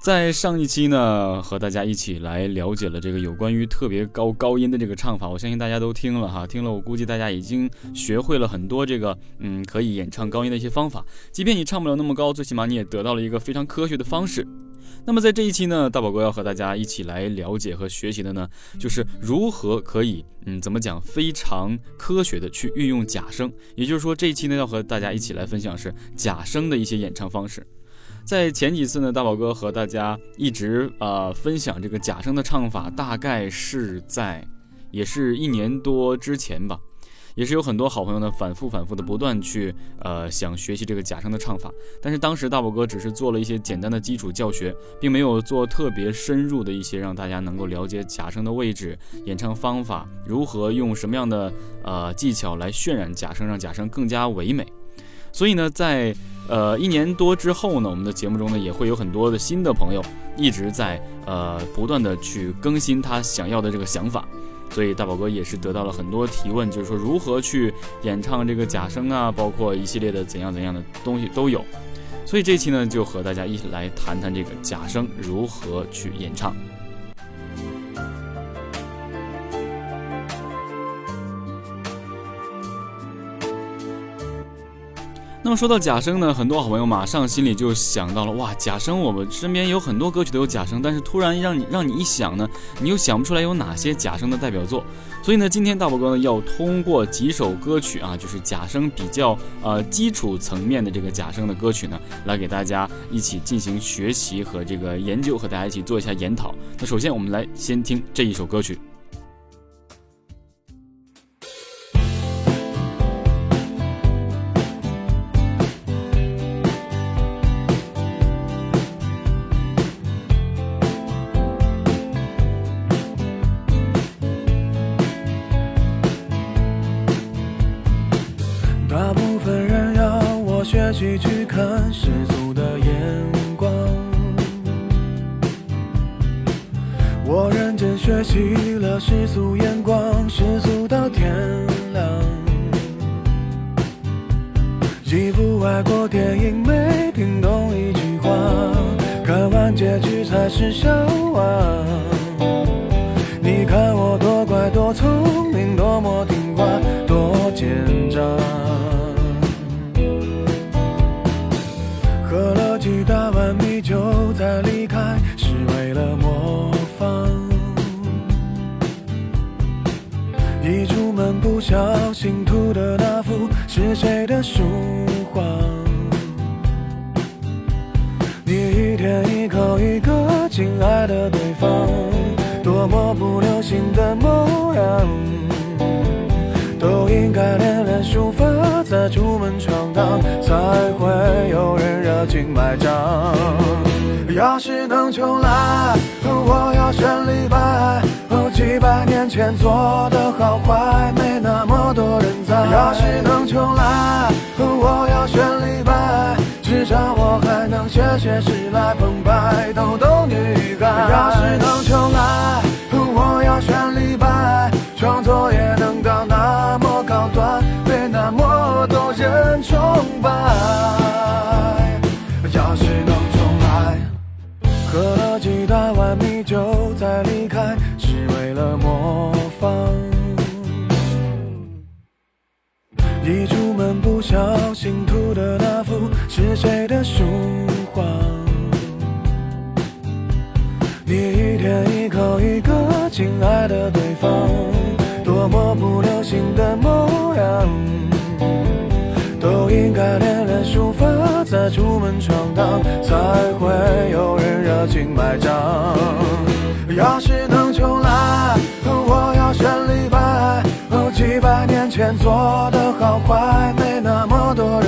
在上一期呢，和大家一起来了解了这个有关于特别高高音的这个唱法，我相信大家都听了哈，听了我估计大家已经学会了很多这个嗯可以演唱高音的一些方法，即便你唱不了那么高，最起码你也得到了一个非常科学的方式。那么在这一期呢，大宝哥要和大家一起来了解和学习的呢，就是如何可以嗯怎么讲非常科学的去运用假声，也就是说这一期呢要和大家一起来分享是假声的一些演唱方式。在前几次呢，大宝哥和大家一直呃分享这个假声的唱法，大概是在也是一年多之前吧，也是有很多好朋友呢反复反复的不断去呃想学习这个假声的唱法，但是当时大宝哥只是做了一些简单的基础教学，并没有做特别深入的一些让大家能够了解假声的位置、演唱方法，如何用什么样的呃技巧来渲染假声，让假声更加唯美。所以呢，在呃一年多之后呢，我们的节目中呢也会有很多的新的朋友一直在呃不断的去更新他想要的这个想法，所以大宝哥也是得到了很多提问，就是说如何去演唱这个假声啊，包括一系列的怎样怎样的东西都有。所以这期呢就和大家一起来谈谈这个假声如何去演唱。那么说到假声呢，很多好朋友马上心里就想到了，哇，假声，我们身边有很多歌曲都有假声，但是突然让你让你一想呢，你又想不出来有哪些假声的代表作。所以呢，今天大宝哥呢要通过几首歌曲啊，就是假声比较呃基础层面的这个假声的歌曲呢，来给大家一起进行学习和这个研究，和大家一起做一下研讨。那首先我们来先听这一首歌曲。局才是笑话。你看我多乖多聪明，多么听话，多奸诈。喝了几大碗米酒再离开，是为了模仿。一出门不小心吐的那幅是谁的书画？天一口一个亲爱的对方，多么不流行的模样，都应该练练书法，再出门闯荡，才会有人热情买账。要是能重来，我要选李白。几百年前做的好坏，没那么多人在。要是能重来，我。至少我还能写写诗来澎湃逗逗女孩。要是能重来，我要选李白。创作也能到那么高端。被那么多人崇拜，要是能重来，喝了几大碗米酒再离开，是为了模仿。一出门不小心吐的那是谁的书画？你一天一口一个亲爱的对方，多么不流行的模样。都应该练练书法，再出门闯荡，才会有人热情买账。要是能重来，我要选李白。几百年前做的好坏，没那么多人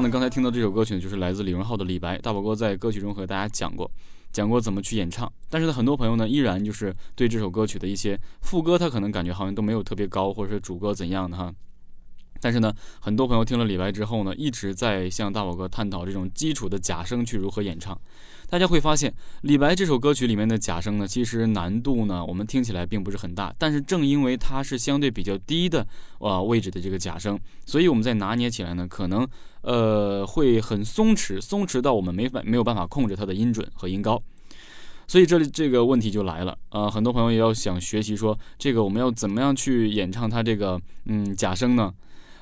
上呢，刚才听到这首歌曲呢，就是来自李荣浩的《李白》。大宝哥在歌曲中和大家讲过。讲过怎么去演唱，但是呢，很多朋友呢依然就是对这首歌曲的一些副歌，他可能感觉好像都没有特别高，或者是主歌怎样的哈。但是呢，很多朋友听了李白之后呢，一直在向大宝哥探讨这种基础的假声去如何演唱。大家会发现，李白这首歌曲里面的假声呢，其实难度呢，我们听起来并不是很大。但是正因为它是相对比较低的呃位置的这个假声，所以我们在拿捏起来呢，可能呃会很松弛，松弛到我们没法没有办法控制它的音准和音高。所以这里这个问题就来了啊，很多朋友也要想学习说，这个我们要怎么样去演唱它这个嗯假声呢？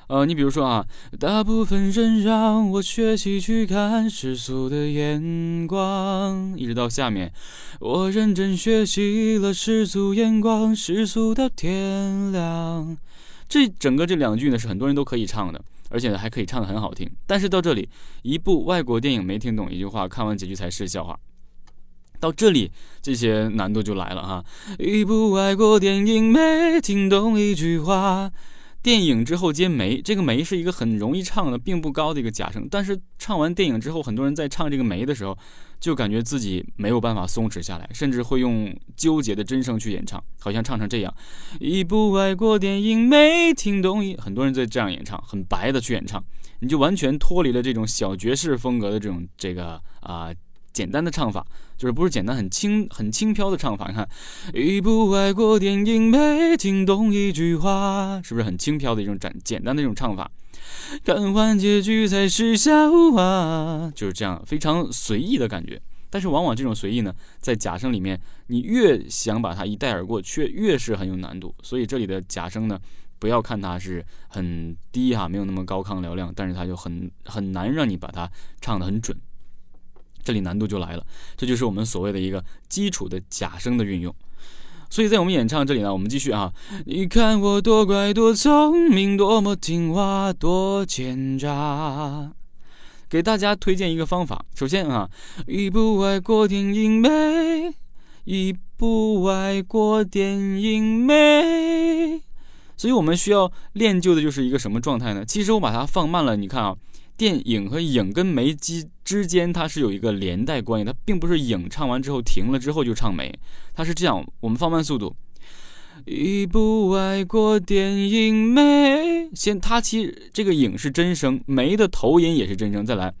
呃，你比如说啊，大部分人让我学习去看世俗的眼光，一直到下面，我认真学习了世俗眼光，世俗到天亮。这整个这两句呢，是很多人都可以唱的，而且呢还可以唱得很好听。但是到这里，一部外国电影没听懂一句话，看完几句才是笑话。到这里，这些难度就来了哈。一部外国电影没听懂一句话。电影之后接梅，这个梅是一个很容易唱的，并不高的一个假声。但是唱完电影之后，很多人在唱这个梅的时候，就感觉自己没有办法松弛下来，甚至会用纠结的真声去演唱，好像唱成这样。一部外国电影没听懂，很多人在这样演唱，很白的去演唱，你就完全脱离了这种小爵士风格的这种这个啊。简单的唱法，就是不是简单，很轻很轻飘的唱法。你看，一部外国电影没听懂一句话，是不是很轻飘的一种简简单的一种唱法？看完结局才是笑话，就是这样非常随意的感觉。但是往往这种随意呢，在假声里面，你越想把它一带而过，却越是很有难度。所以这里的假声呢，不要看它是很低哈，没有那么高亢嘹亮，但是它就很很难让你把它唱得很准。这里难度就来了，这就是我们所谓的一个基础的假声的运用。所以在我们演唱这里呢，我们继续啊。你看我多乖多聪明，多么听话多奸诈。给大家推荐一个方法，首先啊，一部外国电影没，一部外国电影没。所以我们需要练就的就是一个什么状态呢？其实我把它放慢了，你看啊。电影和影跟没之之间，它是有一个连带关系，它并不是影唱完之后停了之后就唱没，它是这样。我们放慢速度，一部外国电影没，先它其实这个影是真声，没的头音也是真声。再来，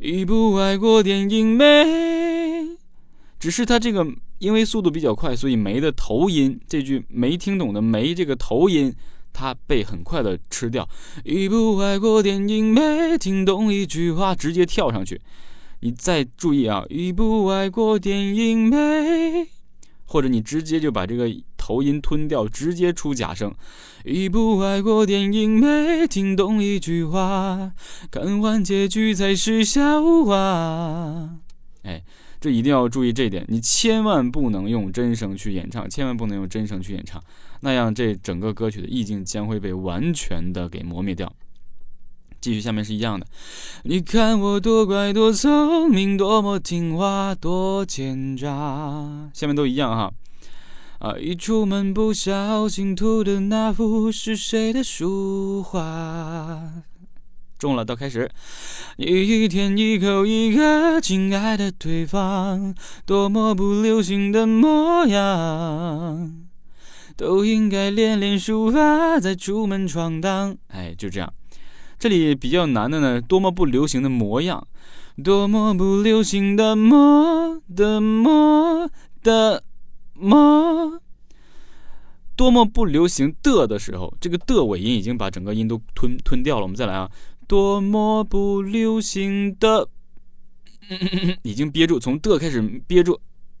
一部外国电影没，只是它这个因为速度比较快，所以没的头音这句没听懂的没这个头音。他被很快的吃掉。一部外国电影没听懂一句话，直接跳上去。你再注意啊，一部外国电影没，或者你直接就把这个头音吞掉，直接出假声。一部外国电影没听懂一句话，看完结局才是笑话。哎。这一定要注意这一点，你千万不能用真声去演唱，千万不能用真声去演唱，那样这整个歌曲的意境将会被完全的给磨灭掉。继续，下面是一样的。你看我多乖多聪明，多么听话，多奸诈。下面都一样哈。啊，一出门不小心涂的那幅是谁的书画？中了，到开始。你一天一口一个亲爱的对方，多么不流行的模样，都应该练练书法再出门闯荡。哎，就这样。这里比较难的呢，多么不流行的模样，多么不流行的模的模的模，多么不流行的的时候，这个的尾音已经把整个音都吞吞掉了。我们再来啊，多么不流行的，已经憋住，从的开始憋住，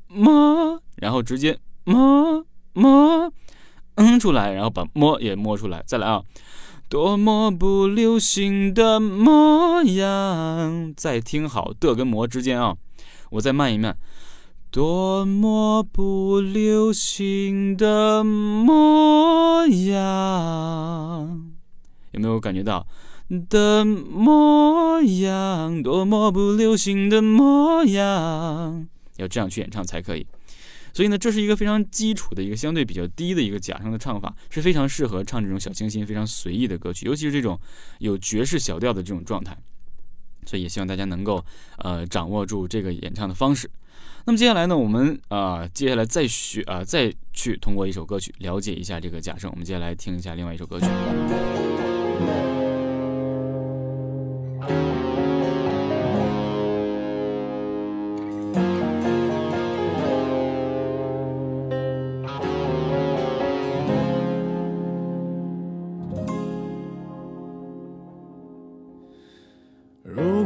么，然后直接么么。嗯出来，然后把摸也摸出来，再来啊。多么不流行的模样，再听好的跟模之间啊，我再慢一慢。多么不流行的模样，有没有感觉到的模样？多么不流行的模样，要这样去演唱才可以。所以呢，这是一个非常基础的一个相对比较低的一个假声的唱法，是非常适合唱这种小清新、非常随意的歌曲，尤其是这种有爵士小调的这种状态。所以也希望大家能够呃掌握住这个演唱的方式。那么接下来呢，我们啊接下来再学啊再去通过一首歌曲了解一下这个假声。我们接下来听一下另外一首歌曲。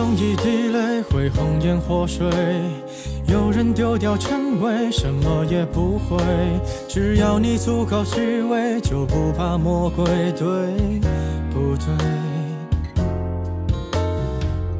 用一滴泪会红颜祸水，有人丢掉称谓，什么也不会。只要你足够虚伪，就不怕魔鬼，对不对？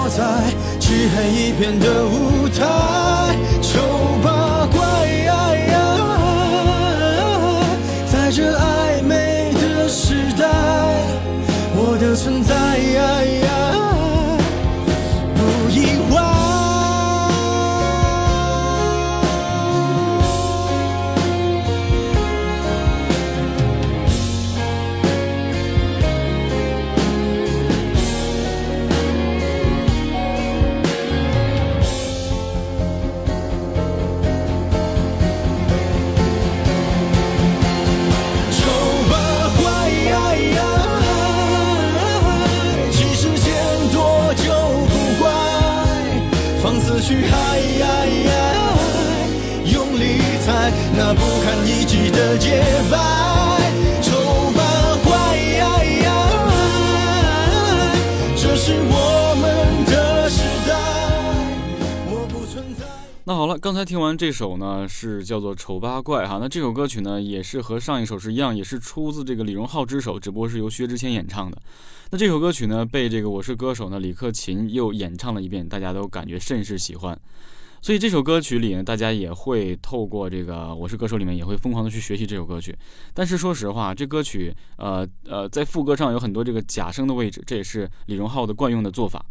我在漆黑一片的舞台，这首呢，是叫做《丑八怪》哈。那这首歌曲呢，也是和上一首是一样，也是出自这个李荣浩之手，只不过是由薛之谦演唱的。那这首歌曲呢，被这个《我是歌手》呢李克勤又演唱了一遍，大家都感觉甚是喜欢。所以这首歌曲里呢，大家也会透过这个《我是歌手》里面也会疯狂的去学习这首歌曲。但是说实话，这歌曲呃呃在副歌上有很多这个假声的位置，这也是李荣浩的惯用的做法。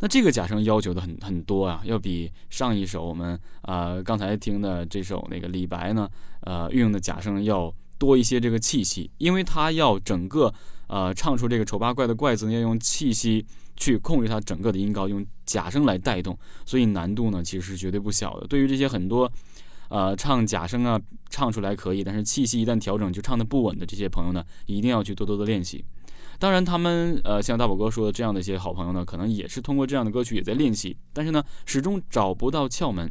那这个假声要求的很很多啊，要比上一首我们呃刚才听的这首那个李白呢，呃运用的假声要多一些这个气息，因为他要整个呃唱出这个丑八怪的怪字，要用气息去控制它整个的音高，用假声来带动，所以难度呢其实是绝对不小的。对于这些很多呃唱假声啊唱出来可以，但是气息一旦调整就唱的不稳的这些朋友呢，一定要去多多的练习。当然，他们呃，像大宝哥说的这样的一些好朋友呢，可能也是通过这样的歌曲也在练习，但是呢，始终找不到窍门。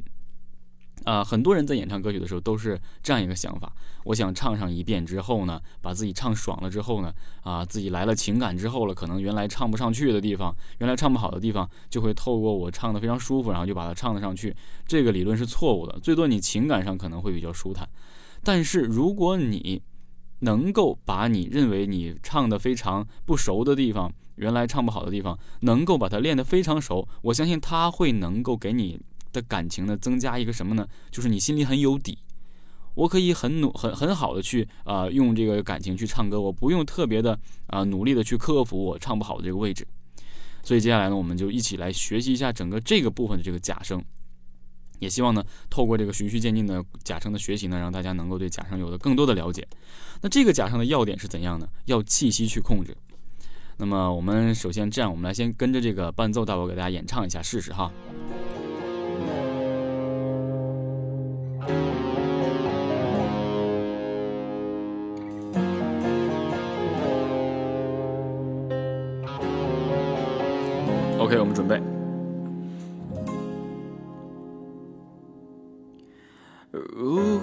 啊，很多人在演唱歌曲的时候都是这样一个想法：我想唱上一遍之后呢，把自己唱爽了之后呢，啊，自己来了情感之后了，可能原来唱不上去的地方，原来唱不好的地方，就会透过我唱的非常舒服，然后就把它唱得上去。这个理论是错误的，最多你情感上可能会比较舒坦，但是如果你能够把你认为你唱的非常不熟的地方，原来唱不好的地方，能够把它练得非常熟，我相信他会能够给你的感情呢增加一个什么呢？就是你心里很有底，我可以很努很很好的去啊用这个感情去唱歌，我不用特别的啊努力的去克服我唱不好的这个位置。所以接下来呢，我们就一起来学习一下整个这个部分的这个假声。也希望呢，透过这个循序渐进的假声的学习呢，让大家能够对假声有了更多的了解。那这个假声的要点是怎样呢？要气息去控制。那么我们首先这样，我们来先跟着这个伴奏大宝给大家演唱一下试试哈。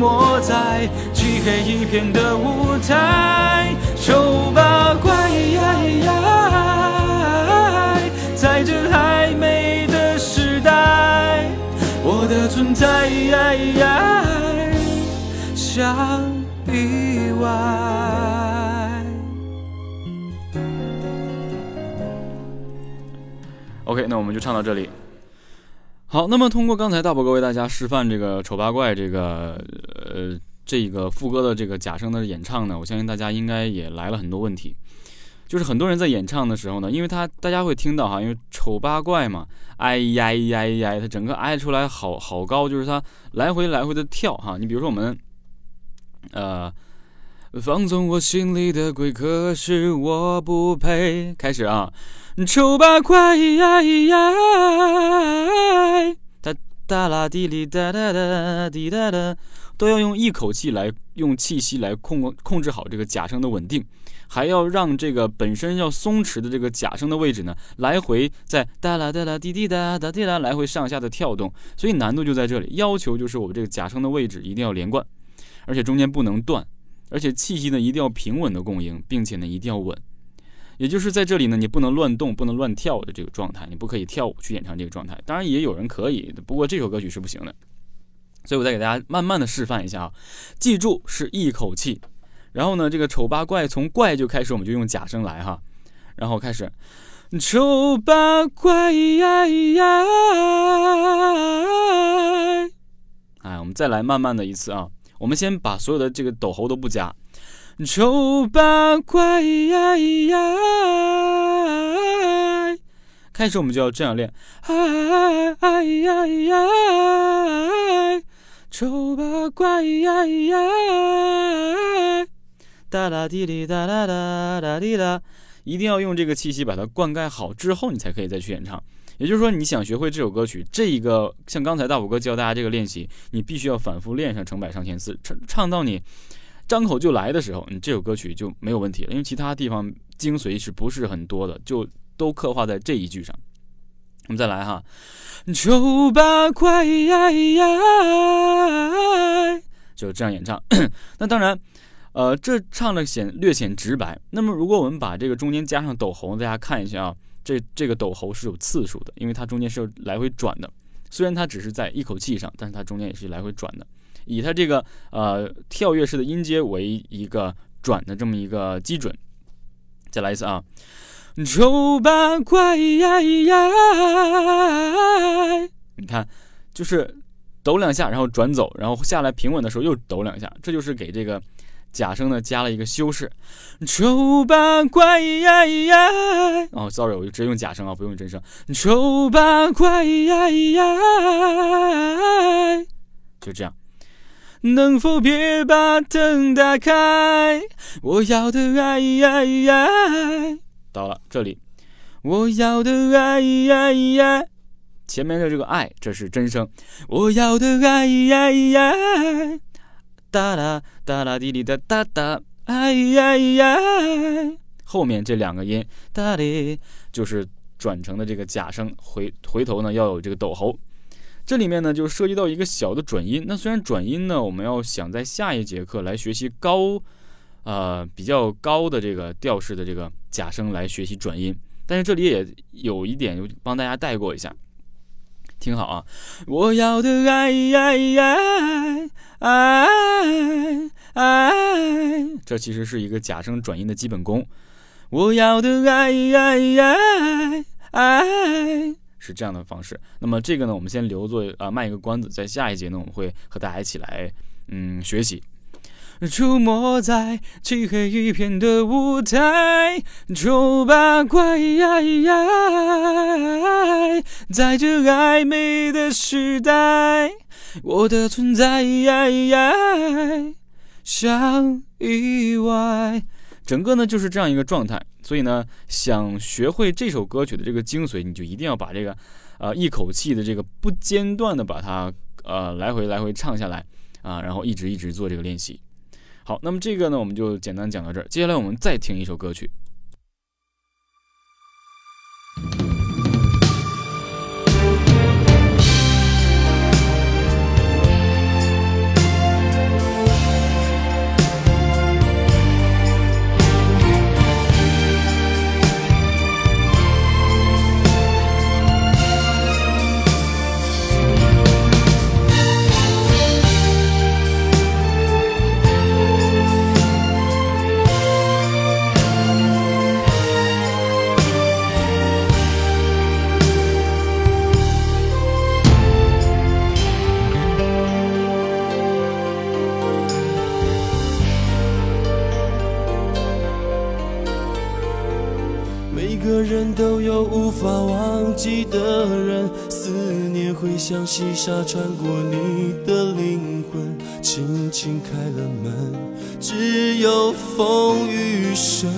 出没在漆黑一片的舞台，丑八怪，在这暧昧的时代，我的存在像意外。OK，那我们就唱到这里。好，那么通过刚才大宝哥为大家示范这个丑八怪这个呃这个副歌的这个假声的演唱呢，我相信大家应该也来了很多问题，就是很多人在演唱的时候呢，因为他大家会听到哈，因为丑八怪嘛，哎呀呀呀，他整个挨出来好好高，就是他来回来回的跳哈。你比如说我们呃放纵我心里的鬼，可是我不配。开始啊。丑八怪，哒哒啦滴哩哒哒哒滴哒哒，都要用一口气来，用气息来控控制好这个假声的稳定，还要让这个本身要松弛的这个假声的位置呢，来回在哒啦哒啦滴滴哒哒滴啦来回上下的跳动，所以难度就在这里，要求就是我们这个假声的位置一定要连贯，而且中间不能断，而且气息呢一定要平稳的供应，并且呢一定要稳。也就是在这里呢，你不能乱动，不能乱跳的这个状态，你不可以跳舞去演唱这个状态。当然也有人可以，不过这首歌曲是不行的。所以我再给大家慢慢的示范一下啊，记住是一口气。然后呢，这个丑八怪从怪就开始，我们就用假声来哈。然后开始，丑八怪，哎，我们再来慢慢的一次啊。我们先把所有的这个抖喉都不加。丑八怪，开开始我们就要这样练，哎哎呀呀，丑八怪呀呀，哒啦滴哩哒啦哒哒滴啦，一定要用这个气息把它灌溉好之后，你才可以再去演唱。也就是说，你想学会这首歌曲，这一个像刚才大宝哥教大家这个练习，你必须要反复练上成百上千次，唱唱到你张口就来的时候，你这首歌曲就没有问题了。因为其他地方精髓是不是很多的，就都刻画在这一句上。我们再来哈，丑八怪呀，就这样演唱。那当然，呃，这唱的显略显直白。那么如果我们把这个中间加上抖喉，大家看一下啊。这这个抖喉是有次数的，因为它中间是有来回转的。虽然它只是在一口气上，但是它中间也是来回转的。以它这个呃跳跃式的音阶为一个转的这么一个基准。再来一次啊，丑八怪呀呀，你看，就是抖两下，然后转走，然后下来平稳的时候又抖两下，这就是给这个。假声呢加了一个修饰，丑八怪呀呀！哦，sorry，我就直接用假声啊，不用真声。丑八怪呀呀，就这样。能否别把灯打开？我要的爱，到了这里，我要的爱呀呀，前面的这个爱这是真声，我要的爱呀呀。哒啦哒啦滴滴哒哒哒，哎呀呀！后面这两个音哒哩，就是转成的这个假声，回回头呢要有这个抖喉。这里面呢就涉及到一个小的转音。那虽然转音呢，我们要想在下一节课来学习高，呃比较高的这个调式的这个假声来学习转音，但是这里也有一点，帮大家带过一下。听好啊！我要的爱爱爱爱，这其实是一个假声转音的基本功。我要的爱爱爱，是这样的方式。那么这个呢，我们先留作啊卖一个关子，在下一节呢，我们会和大家一起来嗯学习。出没在漆黑一片的舞台，丑八怪，在这暧昧的时代，我的存在像意外。整个呢就是这样一个状态，所以呢，想学会这首歌曲的这个精髓，你就一定要把这个，呃，一口气的这个不间断的把它，呃，来回来回唱下来啊，然后一直一直做这个练习。好，那么这个呢，我们就简单讲到这儿。接下来我们再听一首歌曲。细沙穿过你的灵魂，轻轻开了门，只有风雨声。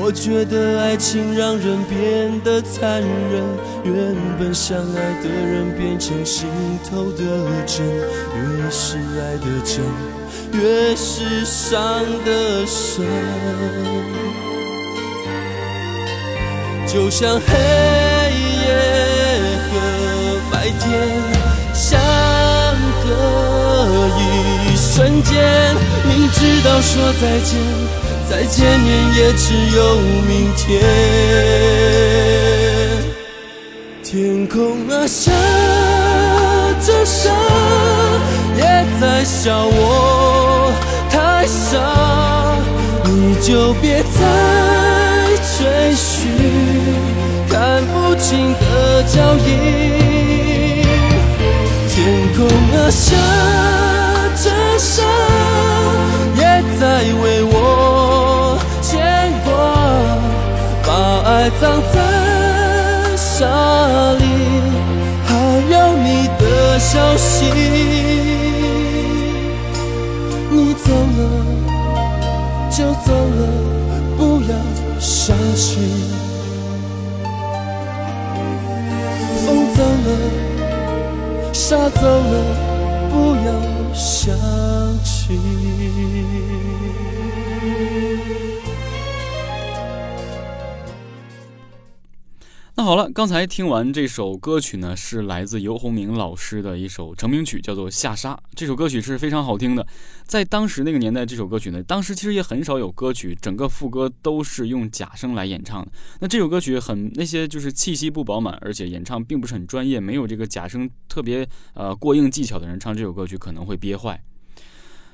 我觉得爱情让人变得残忍，原本相爱的人变成心头的针，越是爱的真，越是伤的深。就像黑夜和白天相隔一瞬间，明知道说再见，再见面也只有明天。天空啊，下着沙，也在笑我太傻，你就别再。追寻看不清的脚印天空啊下着沙也在为我牵挂把爱葬在沙里还有你的消息。他走了，不要想起。好了，刚才听完这首歌曲呢，是来自游鸿明老师的一首成名曲，叫做《下沙》。这首歌曲是非常好听的，在当时那个年代，这首歌曲呢，当时其实也很少有歌曲，整个副歌都是用假声来演唱的。那这首歌曲很那些就是气息不饱满，而且演唱并不是很专业，没有这个假声特别呃过硬技巧的人唱这首歌曲可能会憋坏，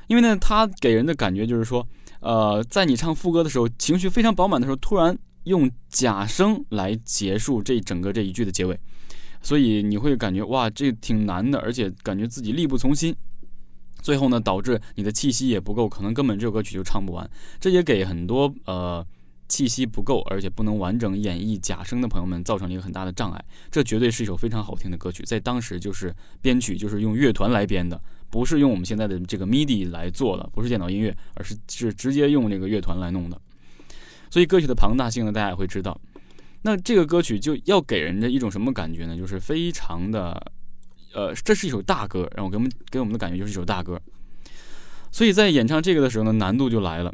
因为呢，他给人的感觉就是说，呃，在你唱副歌的时候，情绪非常饱满的时候，突然。用假声来结束这整个这一句的结尾，所以你会感觉哇，这挺难的，而且感觉自己力不从心。最后呢，导致你的气息也不够，可能根本这首歌曲就唱不完。这也给很多呃气息不够，而且不能完整演绎假声的朋友们造成了一个很大的障碍。这绝对是一首非常好听的歌曲，在当时就是编曲就是用乐团来编的，不是用我们现在的这个 MIDI 来做的，不是电脑音乐，而是是直接用这个乐团来弄的。所以歌曲的庞大性呢，大家也会知道。那这个歌曲就要给人的一种什么感觉呢？就是非常的，呃，这是一首大歌，让我给我们给我们的感觉就是一首大歌。所以在演唱这个的时候呢，难度就来了。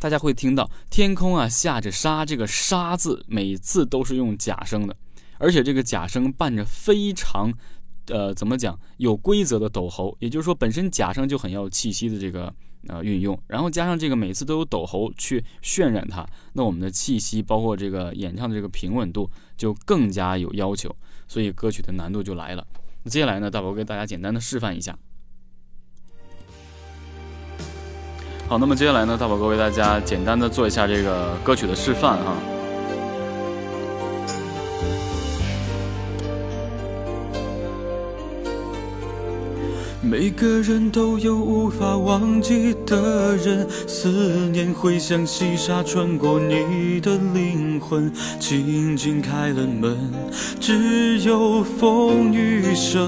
大家会听到天空啊下着沙，这个沙字每次都是用假声的，而且这个假声伴着非常，呃，怎么讲有规则的抖喉，也就是说本身假声就很要气息的这个。呃，运用，然后加上这个每次都有斗喉去渲染它，那我们的气息，包括这个演唱的这个平稳度，就更加有要求，所以歌曲的难度就来了。那接下来呢，大宝给大家简单的示范一下。好，那么接下来呢，大宝哥为大家简单的做一下这个歌曲的示范哈。每个人都有无法忘记的人，思念会像细沙穿过你的灵魂，轻轻开了门，只有风雨声。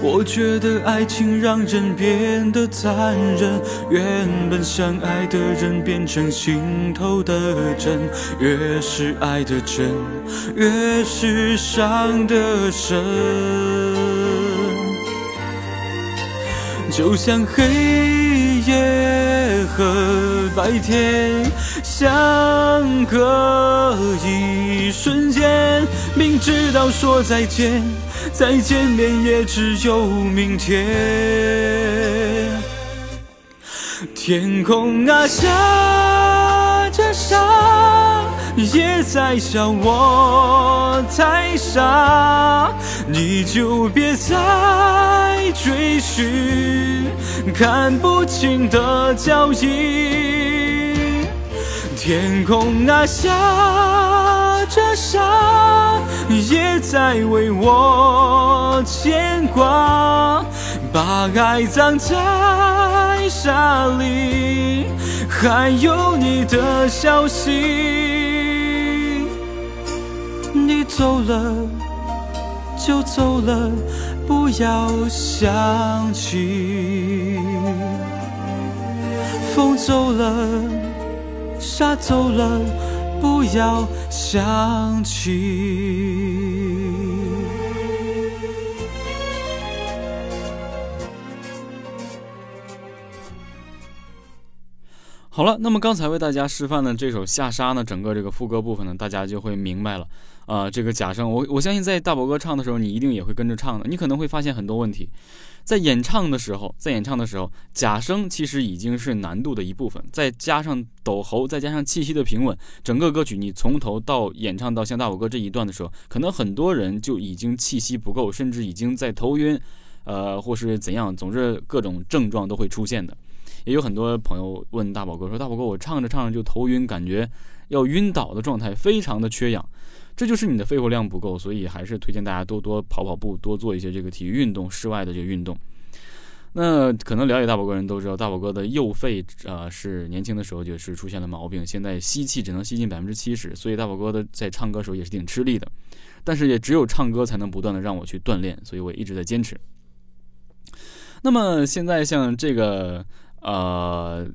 我觉得爱情让人变得残忍，原本相爱的人变成心头的针，越是爱的真，越是伤得深。就像黑夜和白天相隔一瞬间，明知道说再见。再见面也只有明天。天空啊下着沙，也在笑我太傻，你就别再追寻看不清的脚印。天空啊下着沙。也在为我牵挂，把爱葬在沙里，还有你的消息。你走了就走了，不要想起。风走了，沙走了。不要想起。好了，那么刚才为大家示范的这首《下沙》呢，整个这个副歌部分呢，大家就会明白了。啊，这个假声，我我相信在大宝哥唱的时候，你一定也会跟着唱的。你可能会发现很多问题，在演唱的时候，在演唱的时候，假声其实已经是难度的一部分，再加上抖喉，再加上气息的平稳，整个歌曲你从头到演唱到像大宝哥这一段的时候，可能很多人就已经气息不够，甚至已经在头晕，呃，或是怎样，总之各种症状都会出现的。也有很多朋友问大宝哥说：“大宝哥，我唱着唱着就头晕，感觉要晕倒的状态，非常的缺氧。”这就是你的肺活量不够，所以还是推荐大家多多跑跑步，多做一些这个体育运动，室外的这个运动。那可能了解大宝哥人都知道，大宝哥的右肺啊是年轻的时候就是出现了毛病，现在吸气只能吸进百分之七十，所以大宝哥的在唱歌时候也是挺吃力的。但是也只有唱歌才能不断的让我去锻炼，所以我一直在坚持。那么现在像这个呃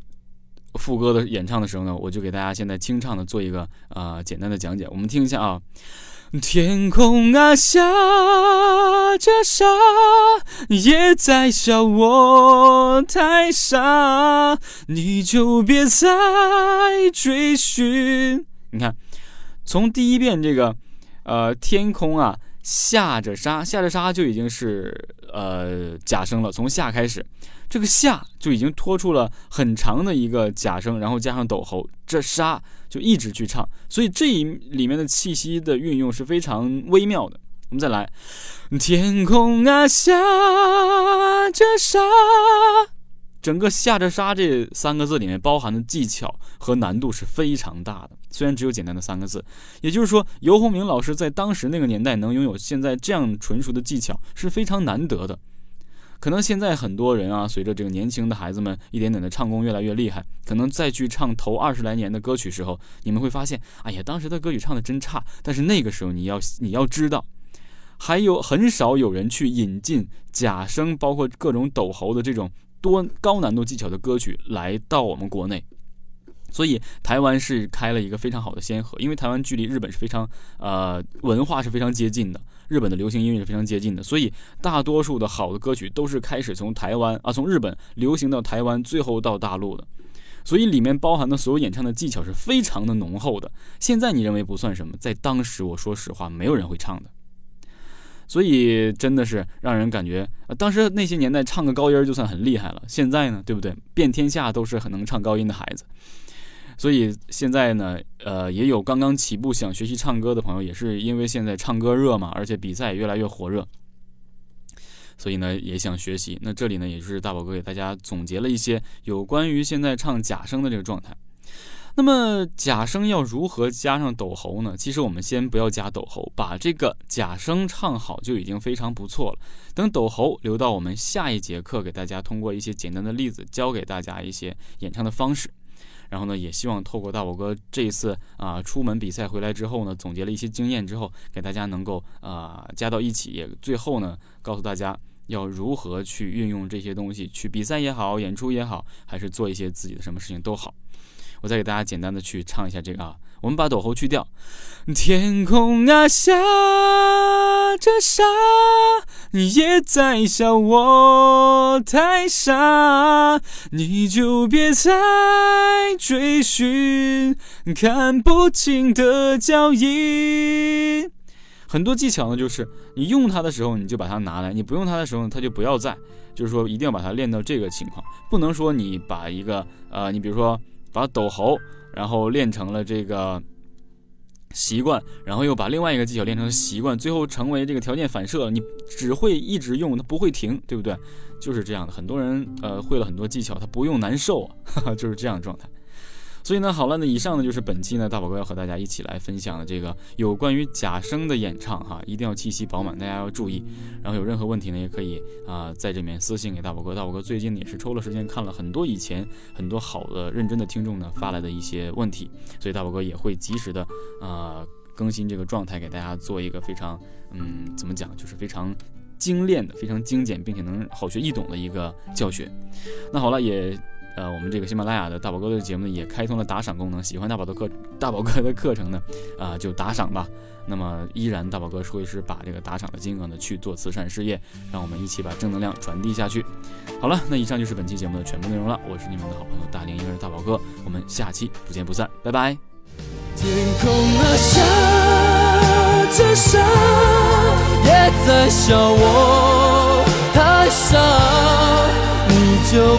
副歌的演唱的时候呢，我就给大家现在清唱的做一个啊简单的讲解，我们听一下啊。天空啊，下着沙，也在笑我太傻，你就别再追寻。你看，从第一遍这个，呃，天空啊，下着沙，下着沙就已经是呃假声了。从下开始，这个下就已经拖出了很长的一个假声，然后加上抖喉，这沙。就一直去唱，所以这一里面的气息的运用是非常微妙的。我们再来，天空啊下着沙，整个下着沙这三个字里面包含的技巧和难度是非常大的。虽然只有简单的三个字，也就是说，尤鸿明老师在当时那个年代能拥有现在这样纯熟的技巧是非常难得的。可能现在很多人啊，随着这个年轻的孩子们一点点的唱功越来越厉害，可能再去唱头二十来年的歌曲时候，你们会发现，哎呀，当时的歌曲唱的真差。但是那个时候，你要你要知道，还有很少有人去引进假声，包括各种抖喉的这种多高难度技巧的歌曲来到我们国内。所以台湾是开了一个非常好的先河，因为台湾距离日本是非常呃文化是非常接近的。日本的流行音乐是非常接近的，所以大多数的好的歌曲都是开始从台湾啊，从日本流行到台湾，最后到大陆的。所以里面包含的所有演唱的技巧是非常的浓厚的。现在你认为不算什么，在当时我说实话，没有人会唱的。所以真的是让人感觉，当时那些年代唱个高音就算很厉害了。现在呢，对不对？遍天下都是很能唱高音的孩子。所以现在呢，呃，也有刚刚起步想学习唱歌的朋友，也是因为现在唱歌热嘛，而且比赛也越来越火热，所以呢也想学习。那这里呢，也就是大宝哥给大家总结了一些有关于现在唱假声的这个状态。那么假声要如何加上抖喉呢？其实我们先不要加抖喉，把这个假声唱好就已经非常不错了。等抖喉留到我们下一节课，给大家通过一些简单的例子，教给大家一些演唱的方式。然后呢，也希望透过大宝哥这一次啊出门比赛回来之后呢，总结了一些经验之后，给大家能够啊加到一起，也最后呢告诉大家要如何去运用这些东西去比赛也好，演出也好，还是做一些自己的什么事情都好。我再给大家简单的去唱一下这个啊，我们把抖喉去掉。天空啊下着沙，你也在笑我太傻，你就别再追寻看不清的脚印。很多技巧呢，就是你用它的时候你就把它拿来，你不用它的时候它就不要在，就是说一定要把它练到这个情况，不能说你把一个呃，你比如说。把抖喉，然后练成了这个习惯，然后又把另外一个技巧练成习惯，最后成为这个条件反射，你只会一直用，它不会停，对不对？就是这样的。很多人呃会了很多技巧，他不用难受，就是这样的状态。所以呢，好了，那以上呢就是本期呢大宝哥要和大家一起来分享的这个有关于假声的演唱哈，一定要气息饱满，大家要注意。然后有任何问题呢，也可以啊在这面私信给大宝哥。大宝哥最近也是抽了时间看了很多以前很多好的认真的听众呢发来的一些问题，所以大宝哥也会及时的啊更新这个状态，给大家做一个非常嗯怎么讲，就是非常精炼的、非常精简并且能好学易懂的一个教学。那好了，也。呃，我们这个喜马拉雅的大宝哥的节目呢，也开通了打赏功能。喜欢大宝的课，大宝哥的课程呢，啊，就打赏吧。那么，依然大宝哥会是把这个打赏的金额呢去做慈善事业，让我们一起把正能量传递下去。好了，那以上就是本期节目的全部内容了。我是你们的好朋友大龄婴儿大宝哥，我们下期不见不散，拜拜。天空啊，下着沙，也在笑我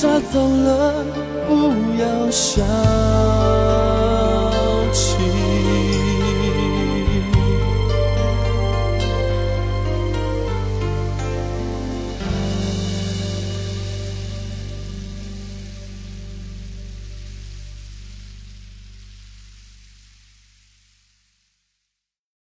走了，沙走了，不要想。